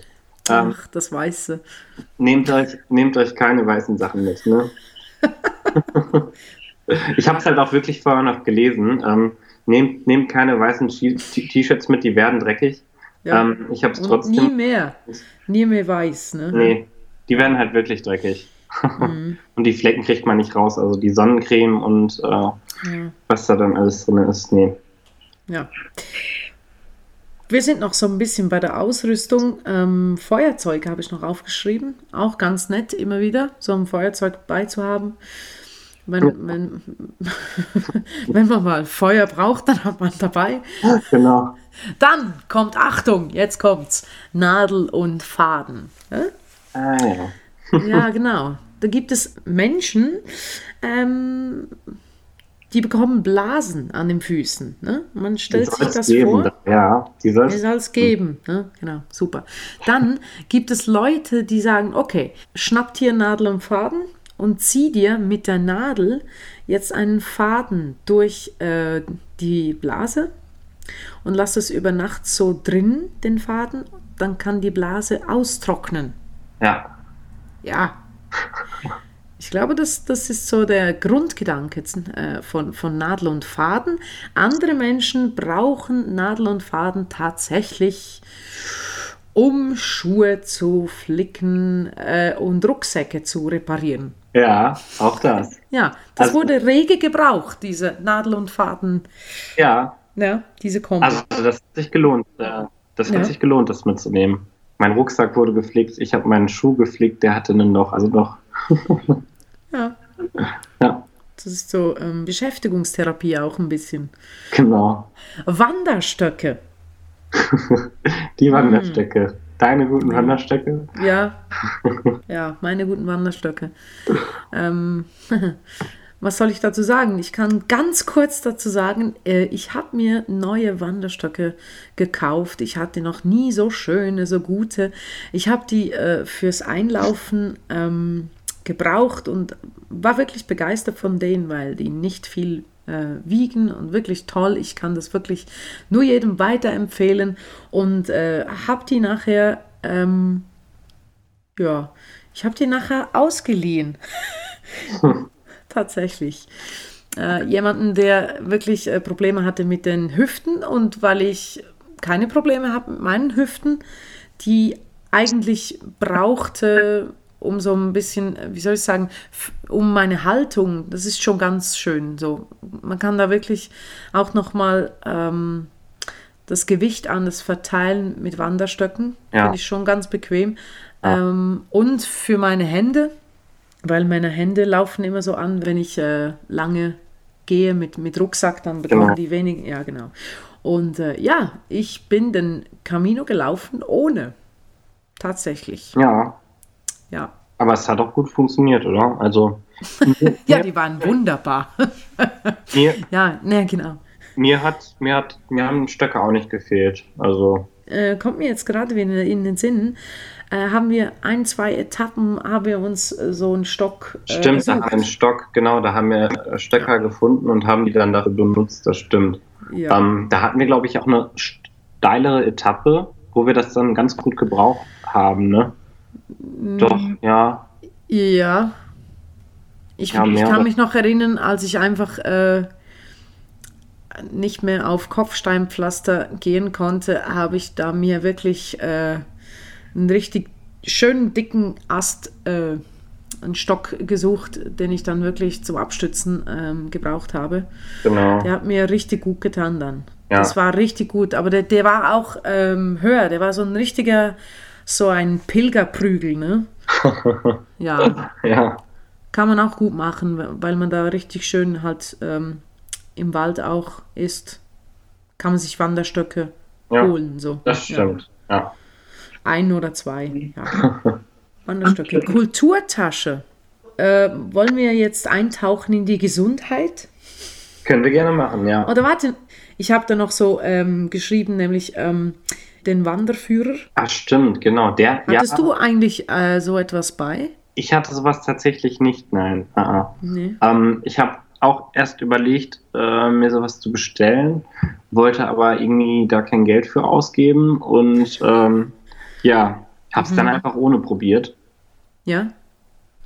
Ähm, Ach, das Weiße. nehmt, euch, nehmt euch keine weißen Sachen mit, ne? ich habe es halt auch wirklich vorher noch gelesen. Ähm, nehmt, nehmt keine weißen T-Shirts mit, die werden dreckig. Ja. Ähm, ich habe es Und nie trotzdem. mehr. Nie mehr weiß, ne? Nee, die werden halt wirklich dreckig. Mhm. Und die Flecken kriegt man nicht raus. Also die Sonnencreme und äh, Ja. was da dann alles drin ist, nee. Ja. Wir sind noch so ein bisschen bei der Ausrüstung. Ähm, Feuerzeug habe ich noch aufgeschrieben. Auch ganz nett, immer wieder so ein Feuerzeug beizuhaben. Wenn, wenn, wenn man mal Feuer braucht, dann hat man dabei. Genau. Dann kommt, Achtung, jetzt kommt's, Nadel und Faden. Ja? Ah, ja. Ja, genau. Da gibt es Menschen, ähm, die bekommen Blasen an den Füßen. Ne? Man stellt sich das geben, vor. Ja, die soll Es geben. Ne? Genau, super. Dann gibt es Leute, die sagen, okay, schnapp dir Nadel und Faden und zieh dir mit der Nadel jetzt einen Faden durch äh, die Blase und lass es über Nacht so drin, den Faden. Dann kann die Blase austrocknen. Ja. Ja. Ich glaube, das, das ist so der Grundgedanke äh, von, von Nadel und Faden. Andere Menschen brauchen Nadel und Faden tatsächlich, um Schuhe zu flicken äh, und Rucksäcke zu reparieren. Ja, auch das. Ja, das Also- wurde rege gebraucht, diese Nadel und Faden, Ja, ja, diese Kombi. also das hat sich gelohnt. äh, Das hat Ja. sich gelohnt, das mitzunehmen. Mein Rucksack wurde geflickt, ich habe meinen Schuh geflickt, der hatte einen Loch, also doch. ja, Ja, das ist so ähm, Beschäftigungstherapie auch ein bisschen. genau. Wanderstöcke. Die Hm. Wanderstöcke. Deine guten Wanderstöcke? Ja, ja, meine guten Wanderstöcke. Ähm, was soll ich dazu sagen? Ich kann ganz kurz dazu sagen, äh, ich habe mir neue Wanderstöcke gekauft. Ich hatte noch nie so schöne, so gute. Ich habe die äh, fürs Einlaufen ähm, gebraucht und war wirklich begeistert von denen, weil die nicht viel äh, wiegen und wirklich toll. Ich kann das wirklich nur jedem weiterempfehlen und äh, habe die nachher, ähm, ja, ich habe die nachher ausgeliehen. Tatsächlich. Äh, jemanden, der wirklich äh, Probleme hatte mit den Hüften und weil ich keine Probleme habe mit meinen Hüften, die eigentlich brauchte, um so ein bisschen, wie soll ich sagen, um meine Haltung, das ist schon ganz schön. So, man kann da wirklich auch nochmal ähm, das Gewicht anders verteilen mit Wanderstöcken. Ja. Finde ich schon ganz bequem. Ähm, und für meine Hände, weil meine Hände laufen immer so an, wenn ich äh, lange gehe mit, mit Rucksack, dann bekommen Genau. die wenig. Ja, genau. Und äh, ja, ich bin den Camino gelaufen ohne. Tatsächlich. Ja, Ja. aber es hat auch gut funktioniert, oder? Also Ja, die waren wunderbar. mir, ja, ne, genau. mir hat, mir hat, mir haben Stöcke auch nicht gefehlt. Also Äh, kommt mir jetzt gerade wieder in den Sinn. Äh, haben wir ein, zwei Etappen, haben wir uns so einen Stock äh, stimmt, da gesucht. einen Stock, genau, da haben wir äh, Stöcker gefunden und haben die dann dafür benutzt, das stimmt. Ja. Ähm, da hatten wir, glaube ich, auch eine steilere Etappe, wo wir das dann ganz gut gebraucht haben, ne? Doch, ja. Ja. Ich, Ja, ich kann mich noch erinnern, als ich einfach äh, nicht mehr auf Kopfsteinpflaster gehen konnte, habe ich da mir wirklich äh, einen richtig schönen dicken Ast, äh, einen Stock gesucht, den ich dann wirklich zum Abstützen ähm, gebraucht habe. Genau. Der hat mir richtig gut getan dann. Ja. Das war richtig gut, aber der, der war auch ähm, höher. Der war so ein richtiger, so ein Pilgerprügel, ne? ja, ja, kann man auch gut machen, weil man da richtig schön halt ähm, im Wald auch ist. Kann man sich Wanderstöcke Ja, holen, so. das Ja. stimmt. Ja. Ein oder zwei, ja. Wanderstöcke. Kulturtasche. Äh, wollen wir jetzt eintauchen in die Gesundheit? Können wir gerne machen, ja. Oder warte, ich habe da noch so ähm, geschrieben, nämlich ähm, den Wanderführer. Ach, stimmt, genau. Der, Hattest ja, du eigentlich äh, so etwas bei? ich hatte sowas tatsächlich nicht, nein. Ah, ah. Nee. Ähm, ich habe auch erst überlegt, äh, mir sowas zu bestellen, wollte aber irgendwie da kein Geld für ausgeben und ähm, ja, habe es mhm. dann einfach ohne probiert. Ja.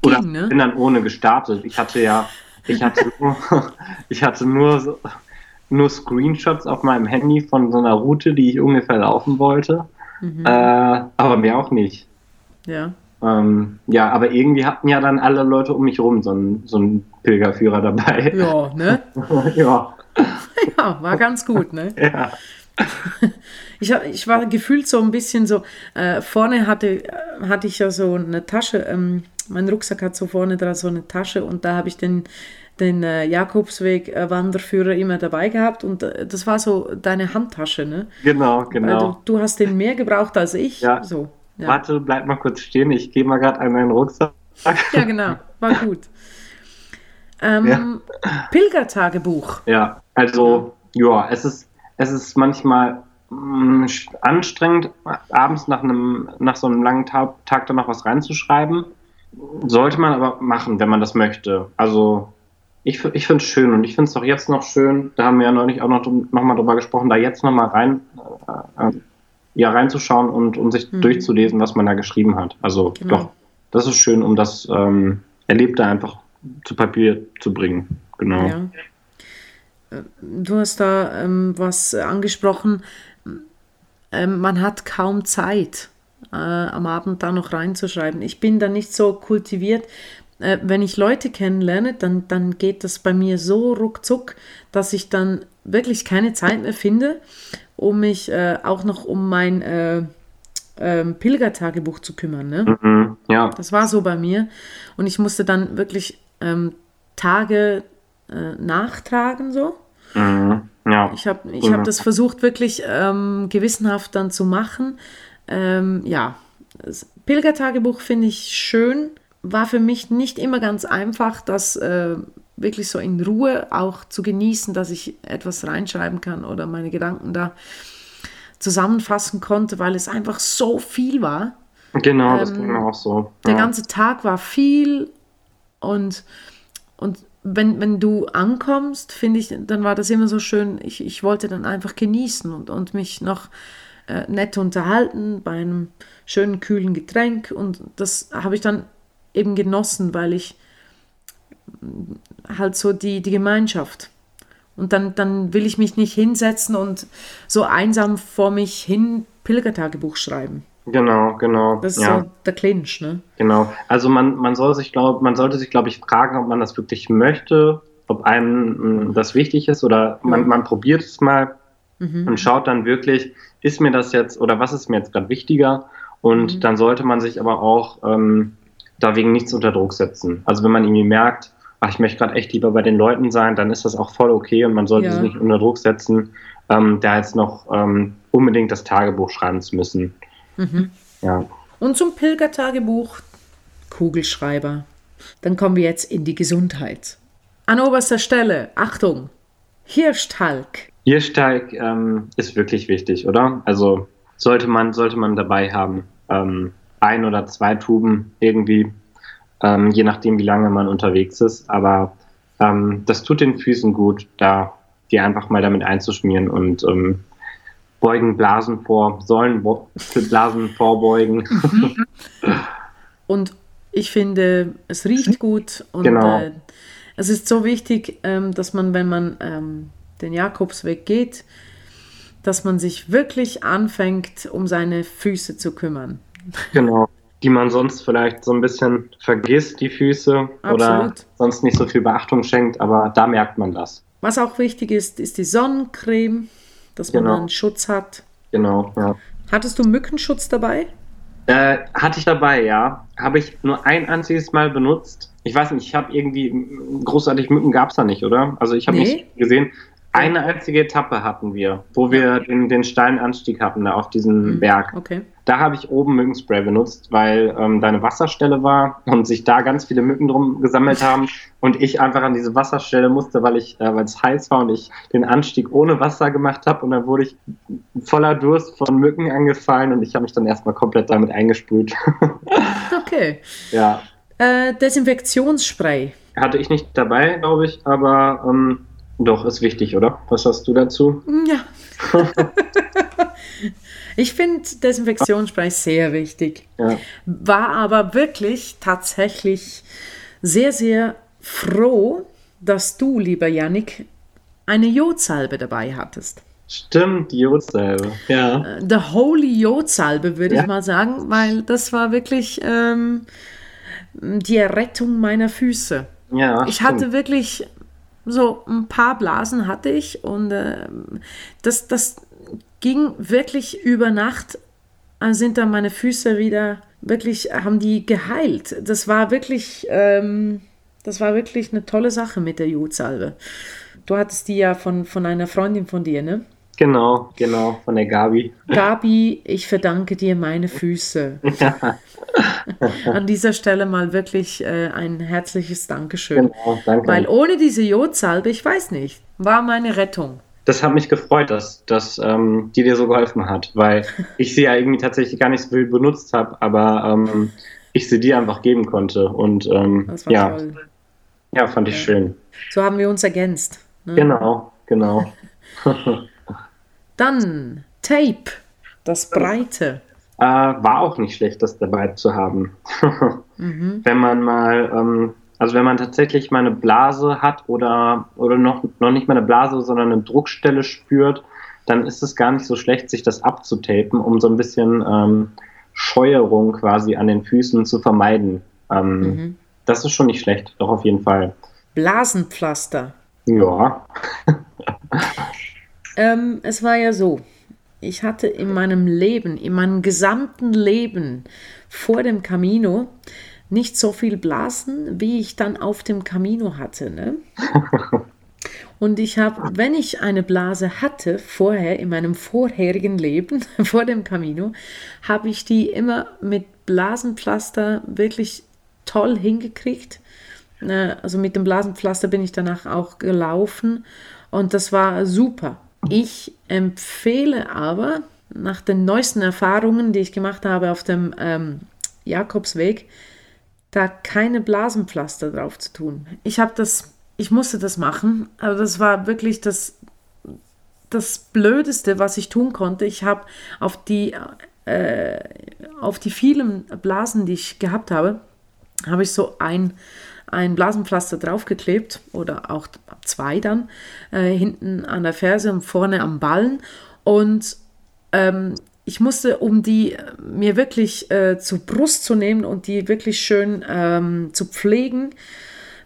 Ging, Oder ne? bin dann ohne gestartet. Ich hatte ja, ich hatte nur, ich hatte nur, so, nur Screenshots auf meinem Handy von so einer Route, die ich ungefähr laufen wollte. Mhm. Äh, aber mehr auch nicht. Ja. Ähm, ja, aber irgendwie hatten ja dann alle Leute um mich rum so einen, so einen Pilgerführer dabei. Ja, ne? ja. Ja, war ganz gut, ne? ja. Ich, hab, ich war gefühlt so ein bisschen so, äh, vorne hatte, hatte ich ja so eine Tasche, ähm, mein Rucksack hat so vorne dran so eine Tasche und da habe ich den, den äh, Jakobsweg-Wanderführer äh, immer dabei gehabt und äh, das war so deine Handtasche, ne? Genau, genau. Du, du, hast den mehr gebraucht als ich. Ja. So, ja. Warte, bleib mal kurz stehen, ich gehe mal gerade an meinen Rucksack. Ja, genau, war gut. Ähm, ja. Pilgertagebuch. Ja, also, ja, es ist, es ist manchmal mm, anstrengend, abends nach, einem, nach so einem langen Tag, Tag da noch was reinzuschreiben. Sollte man aber machen, wenn man das möchte. Also, ich, ich finde es schön und ich finde es auch jetzt noch schön, da haben wir ja neulich auch noch, noch mal drüber gesprochen, da jetzt noch mal rein, äh, ja, reinzuschauen und um sich mhm. durchzulesen, was man da geschrieben hat. Also, genau. doch, das ist schön, um das ähm, Erlebte einfach zu Papier zu bringen. Genau. Ja. Äh, du hast da ähm, was angesprochen. Ähm, man hat kaum Zeit, äh, am Abend da noch reinzuschreiben. Ich bin da nicht so kultiviert. Äh, wenn ich Leute kennenlerne, dann, dann geht das bei mir so ruckzuck, dass ich dann wirklich keine Zeit mehr finde, um mich äh, auch noch um mein äh, ähm, Pilgertagebuch zu kümmern. Ne? Mhm, ja. Das war so bei mir. Und ich musste dann wirklich ähm, Tage äh, nachtragen so. Mhm, ja. Ich habe ich hab das versucht wirklich ähm, gewissenhaft dann zu machen. Ähm, ja, das Pilgertagebuch finde ich schön. War für mich nicht immer ganz einfach, das äh, wirklich so in Ruhe auch zu genießen, dass ich etwas reinschreiben kann oder meine Gedanken da zusammenfassen konnte, weil es einfach so viel war. Genau, ähm, das ging mir auch so. Ja. Der ganze Tag war viel und, und wenn, wenn du ankommst, finde ich, dann war das immer so schön. Ich, ich wollte dann einfach genießen und, und mich noch äh, nett unterhalten bei einem schönen, kühlen Getränk. Und das habe ich dann eben genossen, weil ich halt so die, die Gemeinschaft. Und dann, dann will ich mich nicht hinsetzen und so einsam vor mich hin Pilgertagebuch schreiben. Genau, genau. Das ist ja. so der Clinch, ne? Genau. Also man, man soll sich, glaub, man sollte sich, glaube ich, fragen, ob man das wirklich möchte, ob einem mm, das wichtig ist oder man, man probiert es mal mhm. und schaut dann wirklich, ist mir das jetzt oder was ist mir jetzt gerade wichtiger? Und mhm. dann sollte man sich aber auch ähm, da wegen nichts unter Druck setzen. Also wenn man irgendwie merkt, ach, ich möchte gerade echt lieber bei den Leuten sein, dann ist das auch voll okay und man sollte ja. sich nicht unter Druck setzen, ähm, da jetzt noch ähm, unbedingt das Tagebuch schreiben zu müssen. Mhm. Ja. Und zum Pilgertagebuch Kugelschreiber. Dann kommen wir jetzt in die Gesundheit. An oberster Stelle, Achtung, Hirschtalg. Hirschtalg ähm, ist wirklich wichtig, oder? Also sollte man, sollte man dabei haben. Ähm, ein oder zwei Tuben irgendwie, ähm, je nachdem, wie lange man unterwegs ist. Aber ähm, das tut den Füßen gut, da die einfach mal damit einzuschmieren und ähm, beugen Blasen vor, sollen Blasen vorbeugen. und ich finde, es riecht gut und genau. äh, es ist so wichtig, ähm, dass man, wenn man den Jakobsweg geht, dass man sich wirklich anfängt, um seine Füße zu kümmern. Genau. Die man sonst vielleicht so ein bisschen vergisst, die Füße, Absolut. oder sonst nicht so viel Beachtung schenkt, aber da merkt man das. Was auch wichtig ist, ist die Sonnencreme dass man genau. einen Schutz hat. Genau, ja. Hattest du Mückenschutz dabei? Äh, hatte ich dabei, ja. Habe ich nur ein einziges Mal benutzt. Ich weiß nicht, ich habe irgendwie großartig Mücken gab es da nicht, oder? Also ich habe nee. nicht gesehen. Eine einzige Etappe hatten wir, wo wir den, den steilen Anstieg hatten, da auf diesen mhm. Berg. Okay. Da habe ich oben Mückenspray benutzt, weil ähm, da eine Wasserstelle war und sich da ganz viele Mücken drum gesammelt haben und ich einfach an diese Wasserstelle musste, weil ich, äh, weil es heiß war und ich den Anstieg ohne Wasser gemacht habe und dann wurde ich voller Durst von Mücken angefallen und ich habe mich dann erstmal komplett damit eingesprüht. okay. Ja. Äh, Desinfektionsspray. hatte ich nicht dabei, glaube ich, aber ähm, doch, ist wichtig, oder? Was hast du dazu? Ja. ich finde Desinfektionsspray sehr wichtig. Ja. War aber wirklich tatsächlich sehr, sehr froh, dass du, lieber Yannick, eine Jodsalbe dabei hattest. Stimmt, die Jodsalbe, ja. Äh, the Holy Jodsalbe, würde ja. ich mal sagen, weil das war wirklich ähm, die Errettung meiner Füße. Ja. Ich stimmt. hatte wirklich so ein paar Blasen hatte ich und äh, das, das ging wirklich über Nacht, äh, sind dann meine Füße wieder wirklich, haben die geheilt. Das war wirklich, ähm, das war wirklich eine tolle Sache mit der Jodsalbe. Du hattest die ja von, von einer Freundin von dir, ne? Genau, genau, von der Gabi. Gabi, ich verdanke dir meine Füße. Ja. An dieser Stelle mal wirklich äh, ein herzliches Dankeschön. Genau, danke. Weil ohne diese Jodsalbe, ich weiß nicht, war meine Rettung. Das hat mich gefreut, dass, dass ähm, die dir so geholfen hat, weil ich sie ja irgendwie tatsächlich gar nicht so viel benutzt habe, aber ähm, ich sie dir einfach geben konnte. Und ähm, das war ja, toll. ja, fand ich ja. schön. So haben wir uns ergänzt. Ne? Genau, genau. Dann Tape, das Breite. Äh, war auch nicht schlecht, das dabei zu haben. mhm. Wenn man mal, ähm, also wenn man tatsächlich mal eine Blase hat oder, oder noch, noch nicht mal eine Blase, sondern eine Druckstelle spürt, dann ist es gar nicht so schlecht, sich das abzutapen, um so ein bisschen ähm, Scheuerung quasi an den Füßen zu vermeiden. Ähm, mhm. Das ist schon nicht schlecht, doch auf jeden Fall. Blasenpflaster. Ja. Ähm, es war ja so, ich hatte in meinem Leben, in meinem gesamten Leben vor dem Camino nicht so viel Blasen, wie ich dann auf dem Camino hatte. Ne? Und ich habe, wenn ich eine Blase hatte, vorher in meinem vorherigen Leben, vor dem Camino, habe ich die immer mit Blasenpflaster wirklich toll hingekriegt. Äh, also mit dem Blasenpflaster bin ich danach auch gelaufen und das war super. Ich empfehle aber nach den neuesten Erfahrungen, die ich gemacht habe auf dem ähm, Jakobsweg, da keine Blasenpflaster drauf zu tun. Ich habe das, ich musste das machen, aber das war wirklich das, das Blödeste, was ich tun konnte. Ich habe auf die, äh, auf die vielen Blasen, die ich gehabt habe, habe ich so ein ein Blasenpflaster draufgeklebt oder auch zwei dann, äh, hinten an der Ferse und vorne am Ballen. Und ähm, ich musste, um die äh, mir wirklich äh, zur Brust zu nehmen und die wirklich schön ähm, zu pflegen,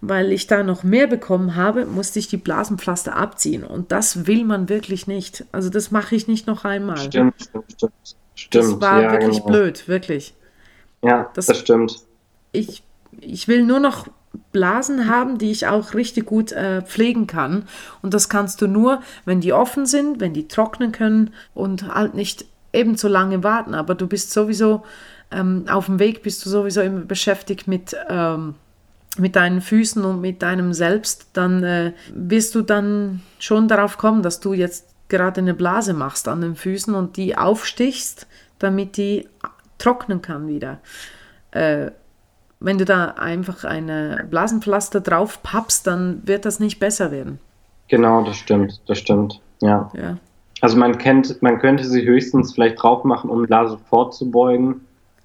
weil ich da noch mehr bekommen habe, musste ich die Blasenpflaster abziehen. Und das will man wirklich nicht. Also das mache ich nicht noch einmal. Stimmt, stimmt, stimmt. stimmt. Das war ja, wirklich genau. blöd, wirklich. Ja, das, das stimmt. Ich, ich will nur noch Blasen haben, die ich auch richtig gut äh, pflegen kann. Und das kannst du nur, wenn die offen sind, wenn die trocknen können und halt nicht eben so lange warten. Aber du bist sowieso ähm, auf dem Weg, bist du sowieso immer beschäftigt mit, ähm, mit deinen Füßen und mit deinem Selbst. Dann äh, wirst du dann schon darauf kommen, dass du jetzt gerade eine Blase machst an den Füßen und die aufstichst, damit die trocknen kann wieder. Äh, wenn du da einfach eine Blasenpflaster drauf pappst, dann wird das nicht besser werden. Genau, das stimmt, das stimmt, ja. ja. Also man kennt, man könnte sie höchstens vielleicht drauf machen, um Blase vorzubeugen.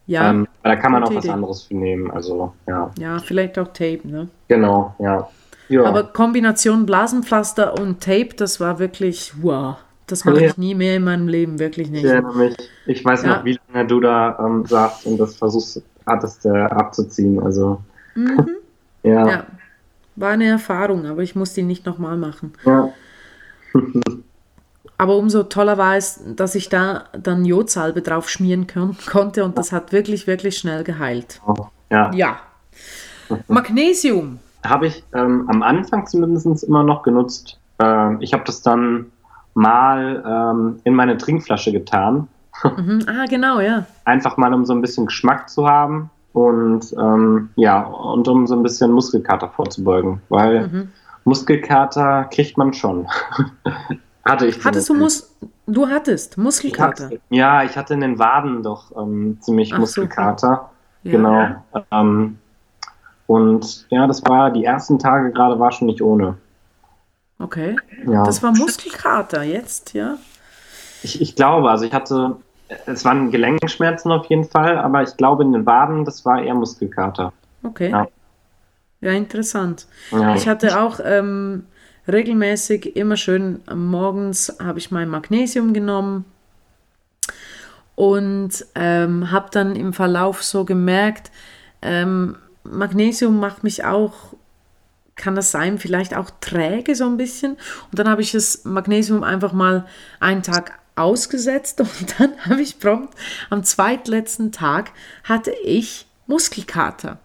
Ja. Ähm, da kann man auch was anderes für nehmen, also ja. Ja, vielleicht auch Tape, ne? Genau, ja. ja. Aber Kombination Blasenpflaster und Tape, das war wirklich, wow. Das mache ja. ich nie mehr in meinem Leben, wirklich nicht. Ich erinnere mich. Ich weiß ja. noch, wie lange du da ähm, saßt und das versuchst hattest, äh, abzuziehen. Also mhm. ja. ja. War eine Erfahrung, aber ich musste ihn nicht nochmal machen. Ja. aber umso toller war es, dass ich da dann Jodsalbe drauf schmieren kon konnte und das hat wirklich, wirklich schnell geheilt. Ja. Ja. Magnesium. Habe ich ähm, am Anfang zumindest immer noch genutzt. Ähm, ich habe das dann mal ähm, in meine Trinkflasche getan Mhm. Ah, genau, ja. Einfach mal, um so ein bisschen Geschmack zu haben und ähm, ja, und um so ein bisschen Muskelkater vorzubeugen, weil mhm. Muskelkater kriegt man schon. hatte ich. Hattest du Mus Du hattest Muskelkater? Ich hatte, ja, ich hatte in den Waden doch ähm, ziemlich Ach Muskelkater. So. Ja. Genau. Ähm, Und ja, das war die ersten Tage gerade war schon nicht ohne. Okay. Ja. Das war Muskelkater jetzt, ja? Ich, ich glaube, also ich hatte, es waren Gelenkschmerzen auf jeden Fall, aber ich glaube in den Waden, das war eher Muskelkater. Okay. Ja, ja interessant. Ja. Ich hatte auch ähm, regelmäßig immer schön morgens habe ich mein Magnesium genommen und ähm, habe dann im Verlauf so gemerkt, ähm, Magnesium macht mich auch kann das sein, vielleicht auch träge so ein bisschen. Und dann habe ich das Magnesium einfach mal einen Tag ausgesetzt und dann habe ich prompt am zweitletzten Tag hatte ich Muskelkater.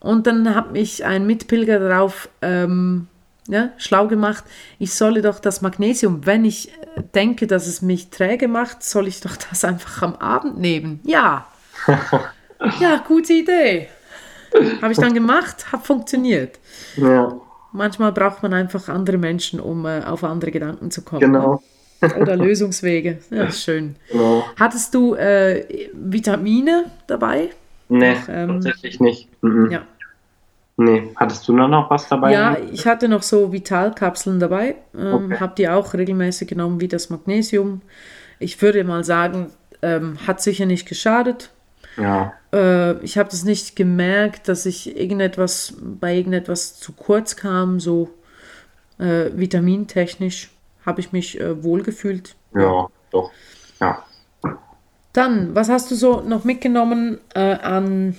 Und dann hat mich ein Mitpilger darauf ähm, ja, schlau gemacht, ich solle doch das Magnesium, wenn ich äh, denke, dass es mich träge macht, soll ich doch das einfach am Abend nehmen. Ja. ja, gute Idee. Habe ich dann gemacht, hat funktioniert. Ja. Manchmal braucht man einfach andere Menschen, um äh, auf andere Gedanken zu kommen. Genau. Oder Lösungswege. Ja, schön. Genau. Hattest du äh, Vitamine dabei? Nee, ähm, tatsächlich nicht. Mhm. Ja. Nee, hattest du noch was dabei? Ja, ich hatte noch so Vitalkapseln dabei. Ähm, okay. Habe die auch regelmäßig genommen, wie das Magnesium. Ich würde mal sagen, ähm, hat sicher nicht geschadet. Ja. Äh, ich habe das nicht gemerkt, dass ich irgendetwas bei irgendetwas zu kurz kam, so äh, vitamintechnisch habe ich mich äh, wohlgefühlt. Ja, doch. Ja. Dann, was hast du so noch mitgenommen äh, an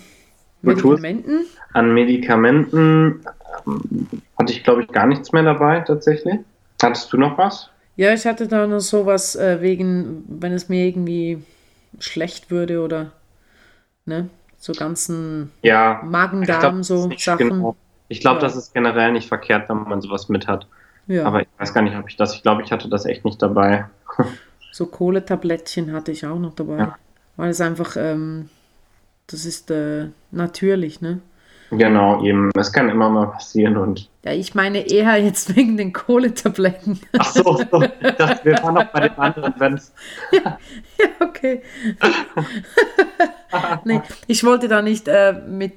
Medikamenten? An Medikamenten ähm, hatte ich, glaube ich, gar nichts mehr dabei tatsächlich. Hattest du noch was? Ja, ich hatte da noch sowas äh, wegen, wenn es mir irgendwie schlecht würde oder ne? So ganzen ja, Magen-Darm, so Sachen. Genau. Ich glaube, ja. das ist generell nicht verkehrt, wenn man sowas mit hat. Ja. Aber ich weiß gar nicht, ob ich das, ich glaube, ich hatte das echt nicht dabei. so Kohletablettchen hatte ich auch noch dabei. Ja. Weil es einfach, ähm, das ist äh, natürlich, ne? Genau, eben. Es kann immer mal passieren und. Ja, ich meine eher jetzt wegen den Kohletabletten. Ach so, so. Das, wir waren noch bei den anderen Events. Ja, ja okay. nee, ich wollte da nicht äh, mit,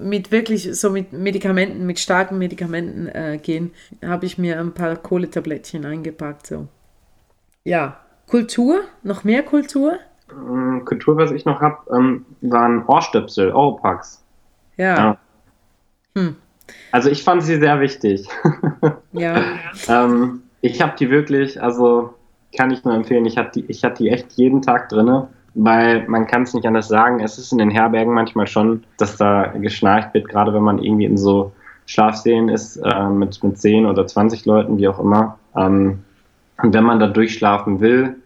mit wirklich so mit Medikamenten, mit starken Medikamenten äh, gehen. Habe ich mir ein paar Kohletablettchen eingepackt. So. Ja, Kultur, noch mehr Kultur? Mm, Kultur, was ich noch habe, ähm, waren Ohrstöpsel, Oropax. Ja. ja. Hm. Also ich fand sie sehr wichtig. ja. ähm, ich habe die wirklich, also kann ich nur empfehlen, ich hatte die, ich die echt jeden Tag drinne, weil man kann es nicht anders sagen. Es ist in den Herbergen manchmal schon, dass da geschnarcht wird, gerade wenn man irgendwie in so Schlafsälen ist äh, mit, mit 10 oder 20 Leuten, wie auch immer. Ähm, und wenn man da durchschlafen will,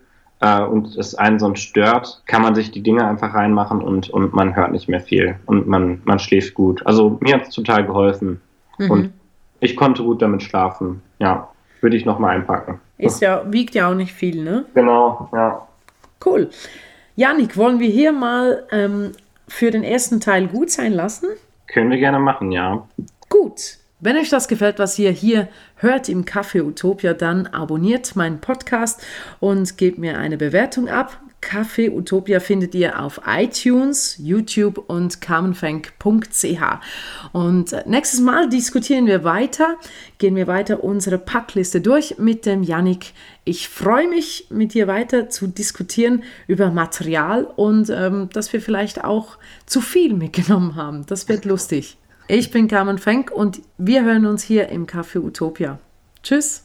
äh, und es einen so stört, kann man sich die Dinge einfach reinmachen und, und man hört nicht mehr viel und man, man schläft gut. Also mir hat es total geholfen mhm. und ich konnte gut damit schlafen. Ja, würde ich nochmal einpacken. Ist ja, wiegt ja auch nicht viel, ne? Genau, ja. Cool. Janik, wollen wir hier mal ähm, für den ersten Teil gut sein lassen? Können wir gerne machen, ja. Gut. Wenn euch das gefällt, was ihr hier hört im Café Utopia, dann abonniert meinen Podcast und gebt mir eine Bewertung ab. Café Utopia findet ihr auf iTunes, YouTube und carmenfenk.ch. Und nächstes Mal diskutieren wir weiter, gehen wir weiter unsere Packliste durch mit dem Yannick. Ich freue mich, mit dir weiter zu diskutieren über Material und ähm, dass wir vielleicht auch zu viel mitgenommen haben. Das wird lustig. Ich bin Carmen Fenk und wir hören uns hier im Café Utopia. Tschüss.